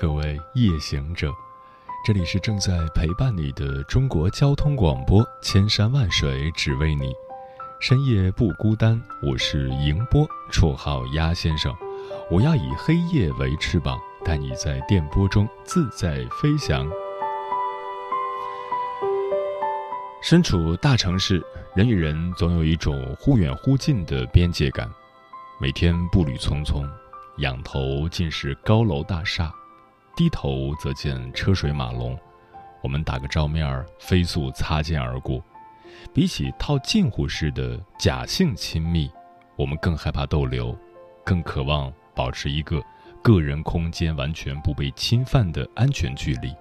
各位夜行者，这里是正在陪伴你的中国交通广播，千山万水只为你，深夜不孤单。我是迎波，绰号鸭先生。我要以黑夜为翅膀，带你在电波中自在飞翔。身处大城市，人与人总有一种忽远忽近的边界感，每天步履匆匆。仰头尽是高楼大厦，低头则见车水马龙。我们打个照面儿，飞速擦肩而过。比起套近乎式的假性亲密，我们更害怕逗留，更渴望保持一个个人空间完全不被侵犯的安全距离。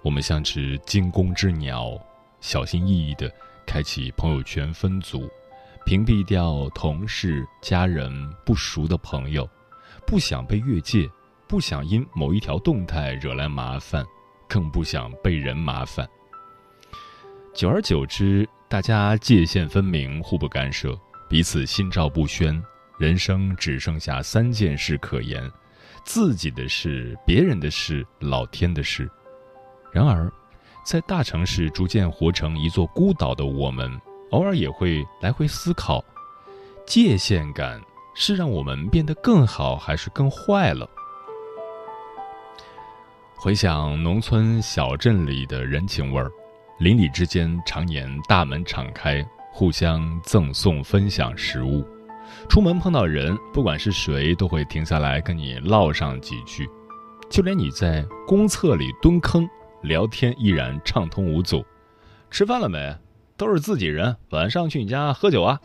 我们像只惊弓之鸟，小心翼翼地开启朋友圈分组，屏蔽掉同事、家人、不熟的朋友。不想被越界，不想因某一条动态惹来麻烦，更不想被人麻烦。久而久之，大家界限分明，互不干涉，彼此心照不宣，人生只剩下三件事可言：自己的事、别人的事、老天的事。然而，在大城市逐渐活成一座孤岛的我们，偶尔也会来回思考界限感。是让我们变得更好，还是更坏了？回想农村小镇里的人情味儿，邻里之间常年大门敞开，互相赠送分享食物。出门碰到人，不管是谁，都会停下来跟你唠上几句。就连你在公厕里蹲坑聊天，依然畅通无阻。吃饭了没？都是自己人，晚上去你家喝酒啊？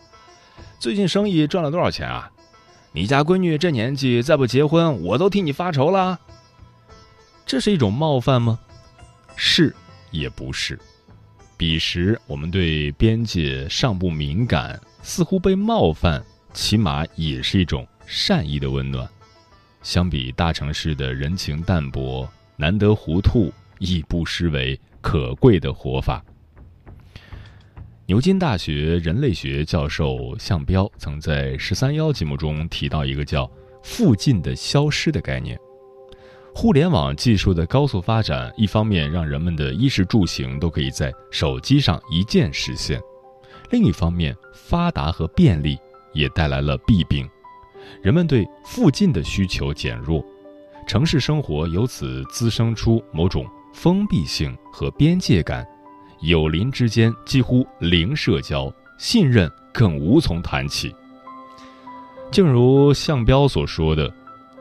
最近生意赚了多少钱啊？你家闺女这年纪再不结婚，我都替你发愁了。这是一种冒犯吗？是，也不是。彼时我们对边界尚不敏感，似乎被冒犯，起码也是一种善意的温暖。相比大城市的人情淡薄，难得糊涂亦不失为可贵的活法。牛津大学人类学教授向彪曾在《十三幺》节目中提到一个叫“附近的消失”的概念。互联网技术的高速发展，一方面让人们的衣食住行都可以在手机上一键实现；另一方面，发达和便利也带来了弊病，人们对附近的需求减弱，城市生活由此滋生出某种封闭性和边界感。友邻之间几乎零社交，信任更无从谈起。正如向彪所说的，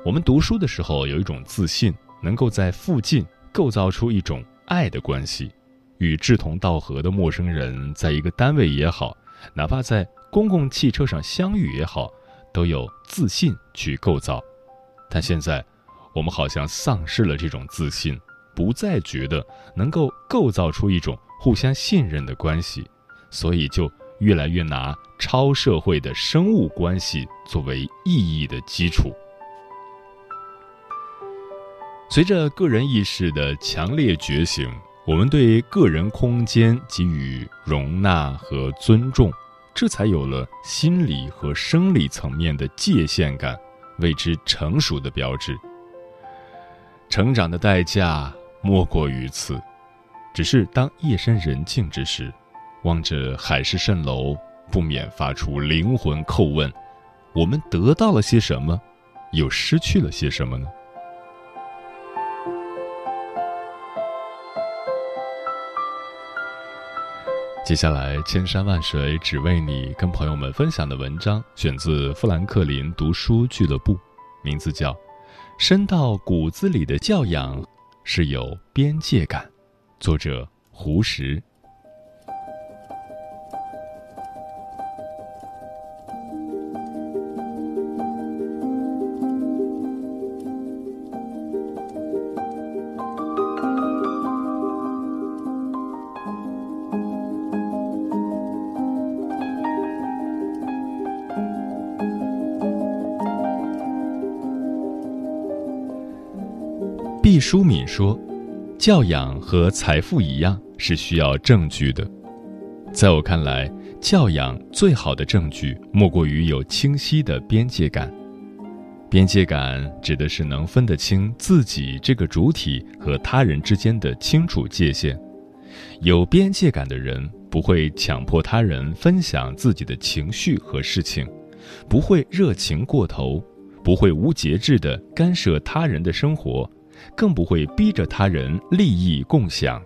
我们读书的时候有一种自信，能够在附近构造出一种爱的关系，与志同道合的陌生人在一个单位也好，哪怕在公共汽车上相遇也好，都有自信去构造。但现在，我们好像丧失了这种自信，不再觉得能够构造出一种。互相信任的关系，所以就越来越拿超社会的生物关系作为意义的基础。随着个人意识的强烈觉醒，我们对个人空间给予容纳和尊重，这才有了心理和生理层面的界限感，为之成熟的标志。成长的代价莫过于此。只是当夜深人静之时，望着海市蜃楼，不免发出灵魂叩问：我们得到了些什么，又失去了些什么呢？接下来，千山万水只为你，跟朋友们分享的文章选自富兰克林读书俱乐部，名字叫《深到骨子里的教养是有边界感》。作者胡适。淑敏说：“教养和财富一样，是需要证据的。在我看来，教养最好的证据，莫过于有清晰的边界感。边界感指的是能分得清自己这个主体和他人之间的清楚界限。有边界感的人，不会强迫他人分享自己的情绪和事情，不会热情过头。”不会无节制地干涉他人的生活，更不会逼着他人利益共享。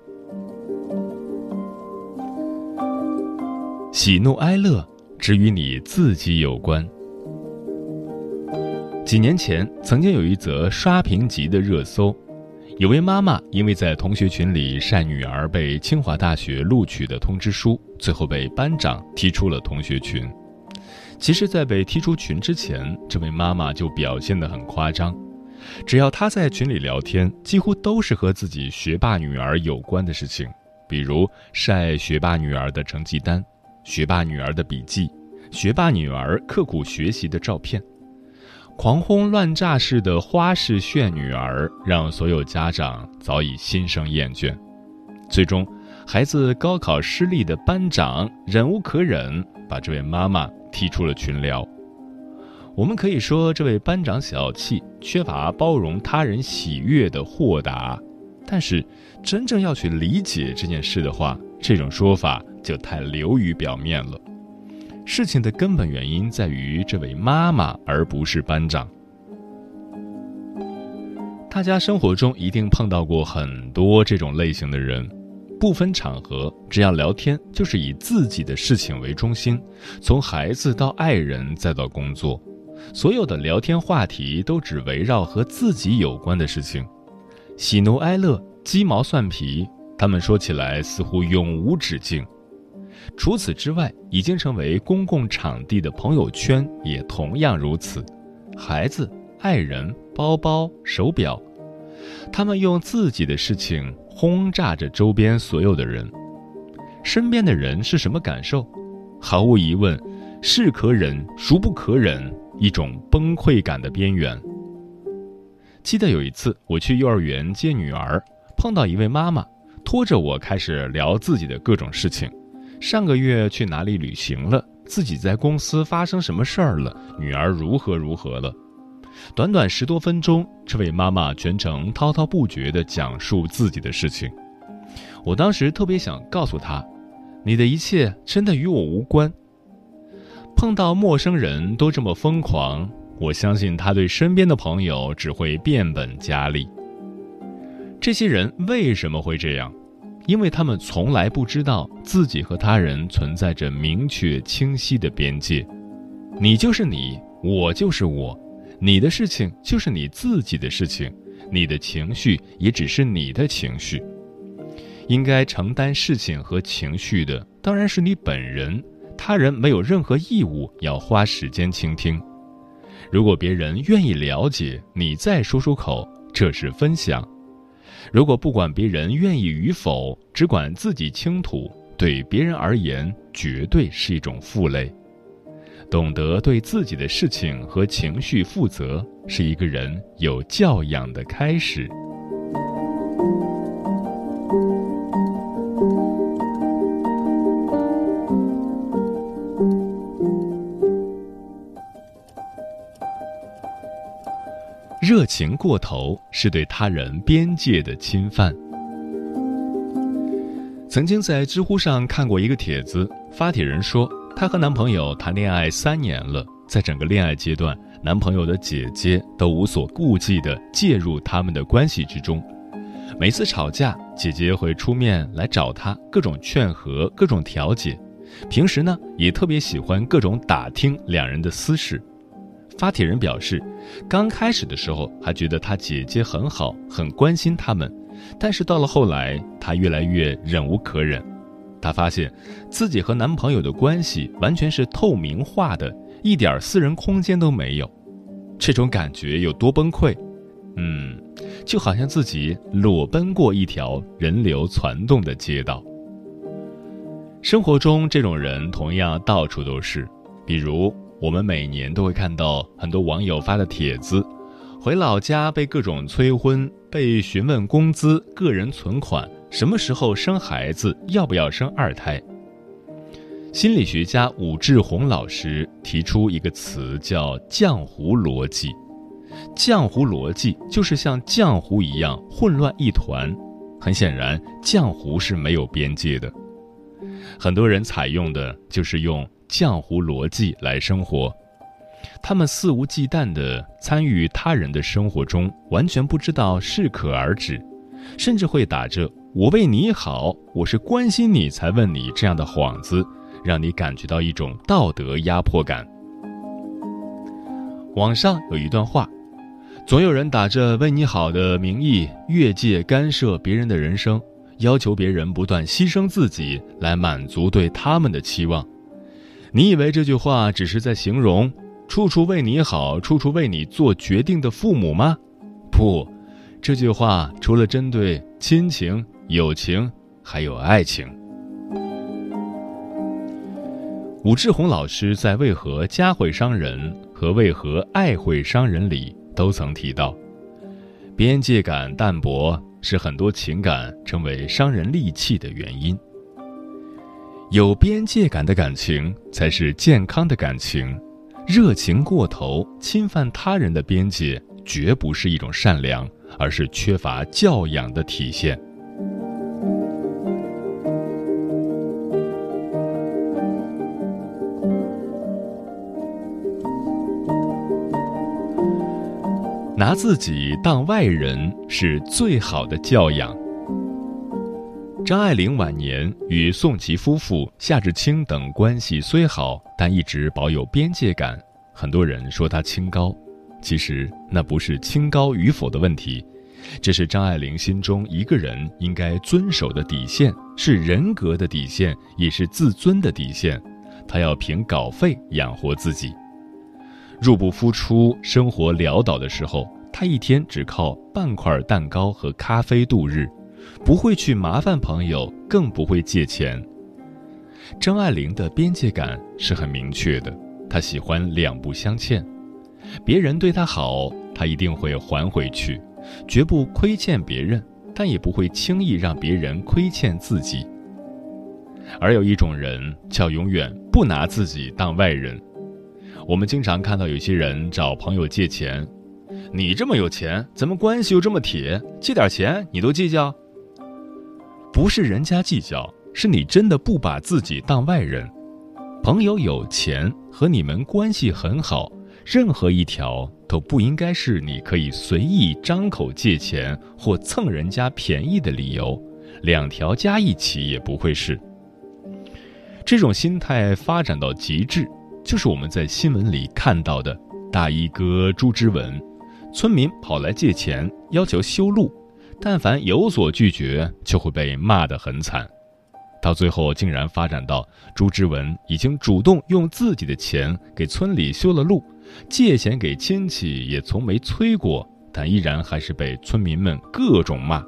喜怒哀乐只与你自己有关。几年前，曾经有一则刷屏级的热搜，有位妈妈因为在同学群里晒女儿被清华大学录取的通知书，最后被班长踢出了同学群。其实，在被踢出群之前，这位妈妈就表现得很夸张。只要她在群里聊天，几乎都是和自己学霸女儿有关的事情，比如晒学霸女儿的成绩单、学霸女儿的笔记、学霸女儿刻苦学习的照片，狂轰乱炸式的花式炫女儿，让所有家长早已心生厌倦。最终，孩子高考失利的班长忍无可忍，把这位妈妈。踢出了群聊。我们可以说，这位班长小气，缺乏包容他人喜悦的豁达。但是，真正要去理解这件事的话，这种说法就太流于表面了。事情的根本原因在于这位妈妈，而不是班长。大家生活中一定碰到过很多这种类型的人。不分场合，只要聊天，就是以自己的事情为中心，从孩子到爱人再到工作，所有的聊天话题都只围绕和自己有关的事情，喜怒哀乐、鸡毛蒜皮，他们说起来似乎永无止境。除此之外，已经成为公共场地的朋友圈也同样如此，孩子、爱人、包包、手表。他们用自己的事情轰炸着周边所有的人，身边的人是什么感受？毫无疑问，是可忍孰不可忍，一种崩溃感的边缘。记得有一次我去幼儿园接女儿，碰到一位妈妈，拖着我开始聊自己的各种事情，上个月去哪里旅行了，自己在公司发生什么事儿了，女儿如何如何了。短短十多分钟，这位妈妈全程滔滔不绝地讲述自己的事情。我当时特别想告诉她：“你的一切真的与我无关。”碰到陌生人都这么疯狂，我相信他对身边的朋友只会变本加厉。这些人为什么会这样？因为他们从来不知道自己和他人存在着明确清晰的边界。你就是你，我就是我。你的事情就是你自己的事情，你的情绪也只是你的情绪。应该承担事情和情绪的当然是你本人，他人没有任何义务要花时间倾听。如果别人愿意了解，你再说出口，这是分享；如果不管别人愿意与否，只管自己倾吐，对别人而言绝对是一种负累。懂得对自己的事情和情绪负责，是一个人有教养的开始。情过头是对他人边界的侵犯。曾经在知乎上看过一个帖子，发帖人说。她和男朋友谈恋爱三年了，在整个恋爱阶段，男朋友的姐姐都无所顾忌地介入他们的关系之中。每次吵架，姐姐会出面来找他，各种劝和，各种调解。平时呢，也特别喜欢各种打听两人的私事。发帖人表示，刚开始的时候还觉得他姐姐很好，很关心他们，但是到了后来，他越来越忍无可忍。她发现，自己和男朋友的关系完全是透明化的，一点私人空间都没有。这种感觉有多崩溃？嗯，就好像自己裸奔过一条人流攒动的街道。生活中，这种人同样到处都是。比如，我们每年都会看到很多网友发的帖子：回老家被各种催婚，被询问工资、个人存款，什么时候生孩子，要不要生二胎。心理学家武志红老师提出一个词叫“浆糊逻辑”，浆糊逻辑就是像浆糊一样混乱一团。很显然，浆糊是没有边界的。很多人采用的就是用浆糊逻辑来生活，他们肆无忌惮地参与他人的生活中，完全不知道适可而止，甚至会打着“我为你好，我是关心你才问你”这样的幌子。让你感觉到一种道德压迫感。网上有一段话：总有人打着为你好的名义越界干涉别人的人生，要求别人不断牺牲自己来满足对他们的期望。你以为这句话只是在形容处处为你好、处处为你做决定的父母吗？不，这句话除了针对亲情、友情，还有爱情。武志红老师在《为何家会伤人》和《为何爱会伤人》里都曾提到，边界感淡薄是很多情感成为伤人利器的原因。有边界感的感情才是健康的感情，热情过头、侵犯他人的边界，绝不是一种善良，而是缺乏教养的体现。拿自己当外人是最好的教养。张爱玲晚年与宋琦夫妇、夏志清等关系虽好，但一直保有边界感。很多人说她清高，其实那不是清高与否的问题，这是张爱玲心中一个人应该遵守的底线，是人格的底线，也是自尊的底线。她要凭稿费养活自己。入不敷出、生活潦倒的时候，她一天只靠半块蛋糕和咖啡度日，不会去麻烦朋友，更不会借钱。张爱玲的边界感是很明确的，她喜欢两不相欠，别人对她好，她一定会还回去，绝不亏欠别人，但也不会轻易让别人亏欠自己。而有一种人，叫永远不拿自己当外人。我们经常看到有些人找朋友借钱，你这么有钱，咱们关系又这么铁，借点钱你都计较？不是人家计较，是你真的不把自己当外人。朋友有钱和你们关系很好，任何一条都不应该是你可以随意张口借钱或蹭人家便宜的理由，两条加一起也不会是。这种心态发展到极致。就是我们在新闻里看到的大衣哥朱之文，村民跑来借钱，要求修路，但凡有所拒绝，就会被骂得很惨。到最后，竟然发展到朱之文已经主动用自己的钱给村里修了路，借钱给亲戚也从没催过，但依然还是被村民们各种骂。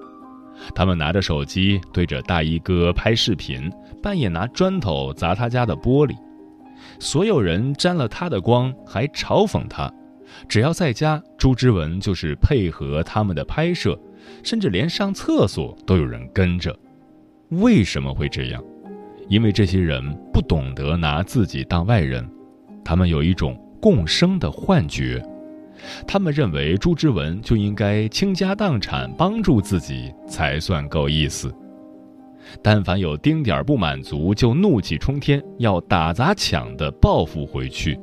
他们拿着手机对着大衣哥拍视频，半夜拿砖头砸他家的玻璃。所有人沾了他的光，还嘲讽他。只要在家，朱之文就是配合他们的拍摄，甚至连上厕所都有人跟着。为什么会这样？因为这些人不懂得拿自己当外人，他们有一种共生的幻觉。他们认为朱之文就应该倾家荡产帮助自己才算够意思。但凡有丁点儿不满足，就怒气冲天，要打砸抢的报复回去。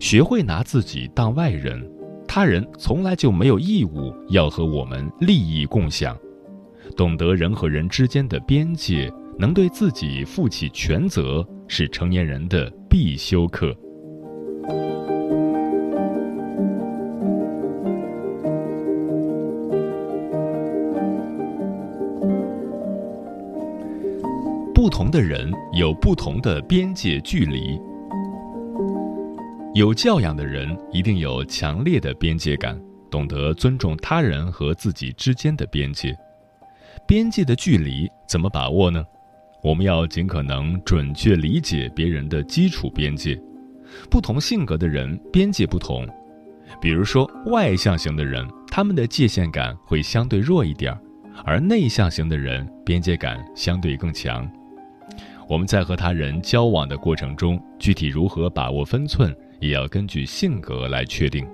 学会拿自己当外人，他人从来就没有义务要和我们利益共享。懂得人和人之间的边界，能对自己负起全责，是成年人的必修课。不同的人有不同的边界距离。有教养的人一定有强烈的边界感，懂得尊重他人和自己之间的边界。边界的距离怎么把握呢？我们要尽可能准确理解别人的基础边界。不同性格的人边界不同，比如说，外向型的人，他们的界限感会相对弱一点儿，而内向型的人边界感相对更强。我们在和他人交往的过程中，具体如何把握分寸，也要根据性格来确定。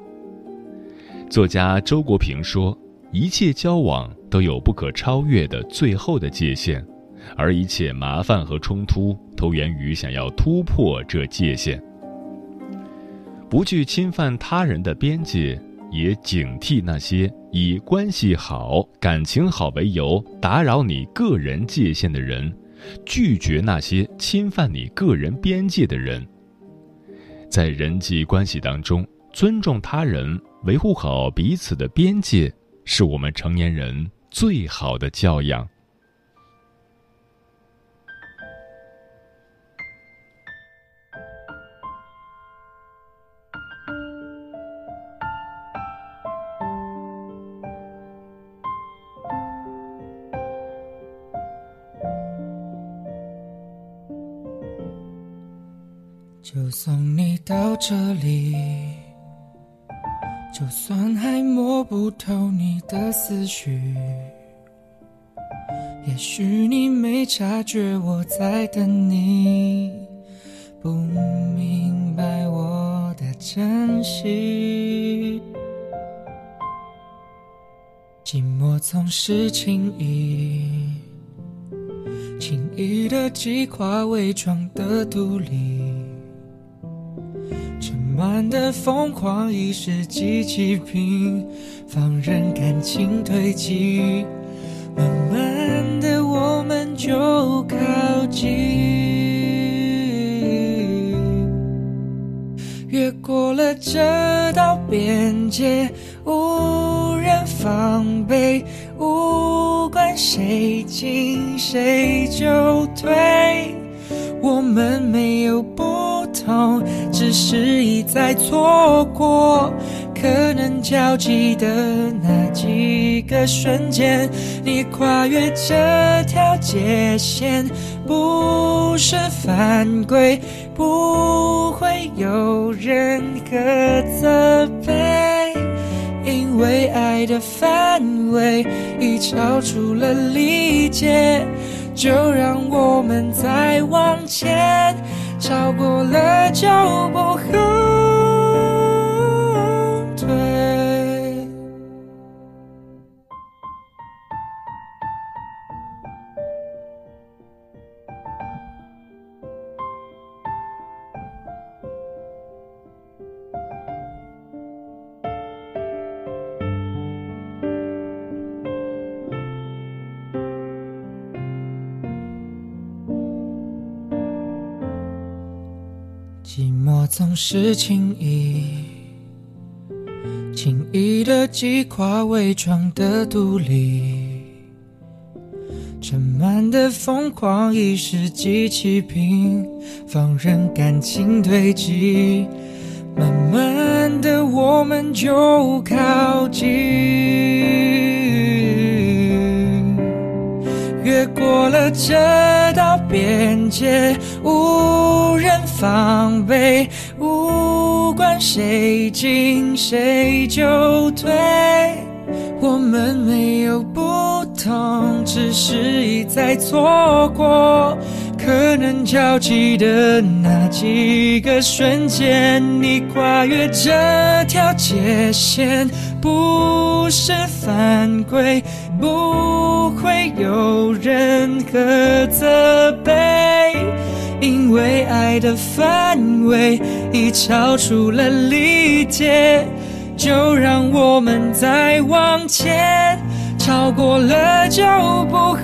作家周国平说：“一切交往都有不可超越的最后的界限，而一切麻烦和冲突都源于想要突破这界限。”不去侵犯他人的边界，也警惕那些以关系好、感情好为由打扰你个人界限的人，拒绝那些侵犯你个人边界的人。在人际关系当中，尊重他人、维护好彼此的边界，是我们成年人最好的教养。就送你到这里，就算还摸不透你的思绪，也许你没察觉我在等你，不明白我的珍惜。寂寞总是轻易，轻易的击垮伪装的独立。慢的疯狂已是机器平，放任感情堆积，慢慢的我们就靠近，越过了这道边界，无人防备，无关谁进谁就退，我们没有不。只是一再错过，可能交集的那几个瞬间，你跨越这条界线，不是犯规，不会有任何责备，因为爱的范围已超出了理解，就让我们再往前。超过了就不总是轻易，轻易的击垮伪装的独立，盛满的疯狂已是机器平，放任感情堆积，慢慢的我们就靠近，越过了这道边界，无人。防备，无关谁进谁就退，我们没有不同，只是一再错过。可能交集的那几个瞬间，你跨越这条界线，不是犯规，不会有任何责备。因为爱的范围已超出了理解，就让我们再往前，超过了就不后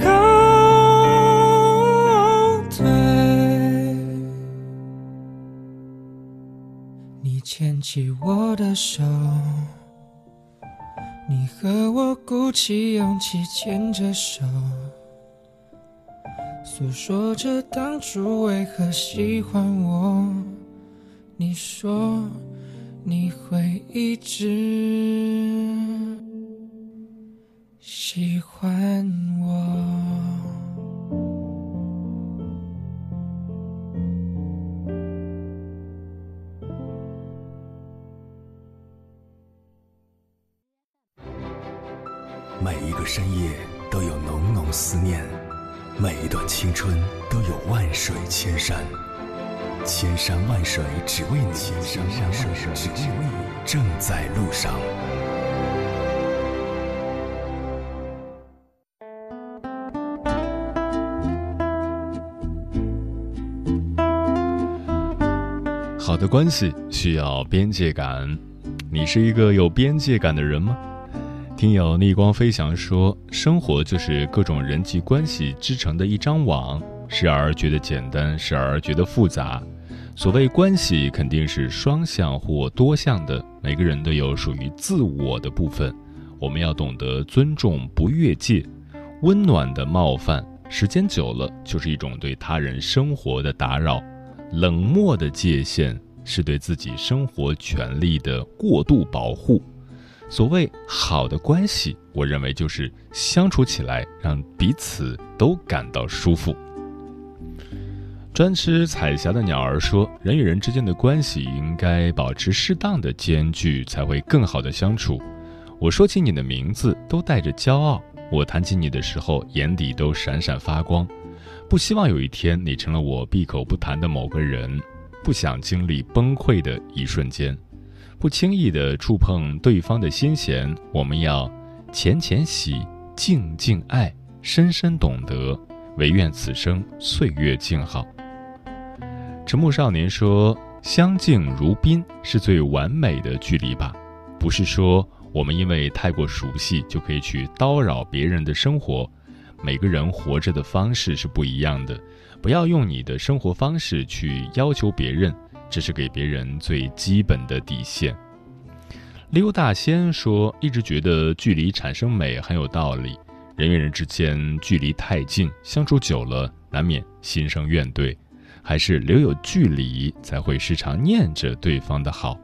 退。你牵起我的手，你和我鼓起勇气牵着手。诉说着当初为何喜欢我，你说你会一直喜欢我。深夜都有浓浓思念，每一段青春都有万水千山。千山万水只为你，千山万水只为你，正在路上。好的关系需要边界感，你是一个有边界感的人吗？听友逆光飞翔说：“生活就是各种人际关系织成的一张网，时而觉得简单，时而觉得复杂。所谓关系，肯定是双向或多向的，每个人都有属于自我的部分。我们要懂得尊重，不越界。温暖的冒犯，时间久了就是一种对他人生活的打扰；冷漠的界限，是对自己生活权利的过度保护。”所谓好的关系，我认为就是相处起来让彼此都感到舒服。专吃彩霞的鸟儿说：“人与人之间的关系应该保持适当的间距，才会更好的相处。”我说起你的名字，都带着骄傲；我谈起你的时候，眼底都闪闪发光。不希望有一天你成了我闭口不谈的某个人，不想经历崩溃的一瞬间。不轻易的触碰对方的心弦，我们要浅浅喜，静静爱，深深懂得，唯愿此生岁月静好。沉默少年说：“相敬如宾是最完美的距离吧？不是说我们因为太过熟悉就可以去叨扰别人的生活。每个人活着的方式是不一样的，不要用你的生活方式去要求别人。”这是给别人最基本的底线。溜大仙说：“一直觉得距离产生美很有道理。人与人之间距离太近，相处久了难免心生怨怼，还是留有距离，才会时常念着对方的好。”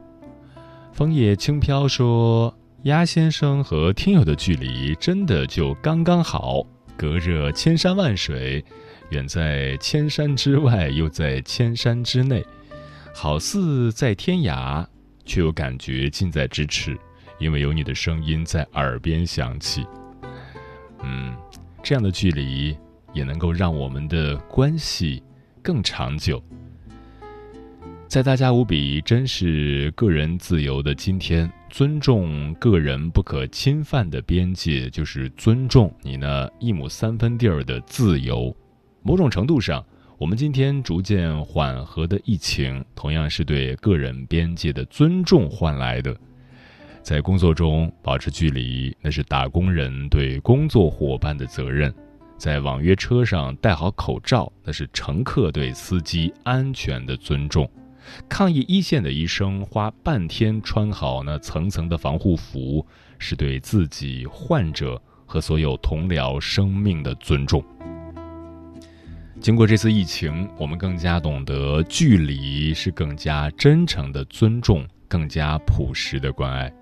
枫叶轻飘说：“鸭先生和听友的距离真的就刚刚好，隔着千山万水，远在千山之外，又在千山之内。”好似在天涯，却又感觉近在咫尺，因为有你的声音在耳边响起。嗯，这样的距离也能够让我们的关系更长久。在大家无比珍视个人自由的今天，尊重个人不可侵犯的边界，就是尊重你那一亩三分地儿的自由。某种程度上。我们今天逐渐缓和的疫情，同样是对个人边界的尊重换来的。在工作中保持距离，那是打工人对工作伙伴的责任；在网约车上戴好口罩，那是乘客对司机安全的尊重；抗疫一线的医生花半天穿好那层层的防护服，是对自己、患者和所有同僚生命的尊重。经过这次疫情，我们更加懂得距离是更加真诚的尊重，更加朴实的关爱。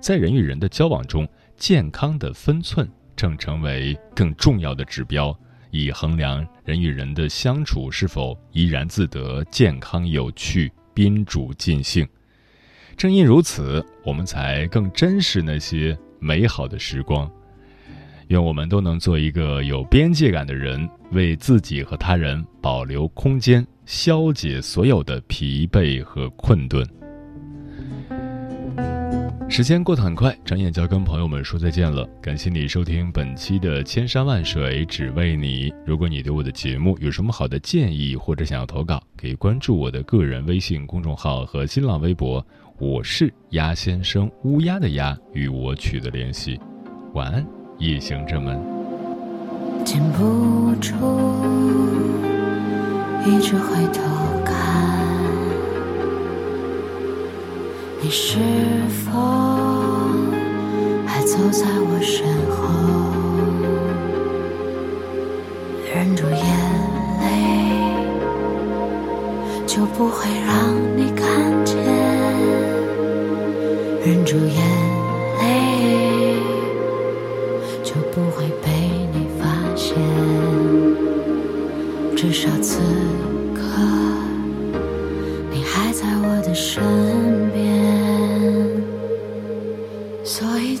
在人与人的交往中，健康的分寸正成为更重要的指标，以衡量人与人的相处是否怡然自得、健康有趣、宾主尽兴。正因如此，我们才更珍视那些美好的时光。愿我们都能做一个有边界感的人，为自己和他人保留空间，消解所有的疲惫和困顿。时间过得很快，转眼就要跟朋友们说再见了。感谢你收听本期的《千山万水只为你》。如果你对我的节目有什么好的建议，或者想要投稿，可以关注我的个人微信公众号和新浪微博，我是鸭先生，乌鸦的鸭，与我取得联系。晚安。夜行者们，禁不住一直回头看，你是否还走在我身后？忍住眼泪，就不会让你看见。忍住眼。至少此刻，你还在我的身边，所以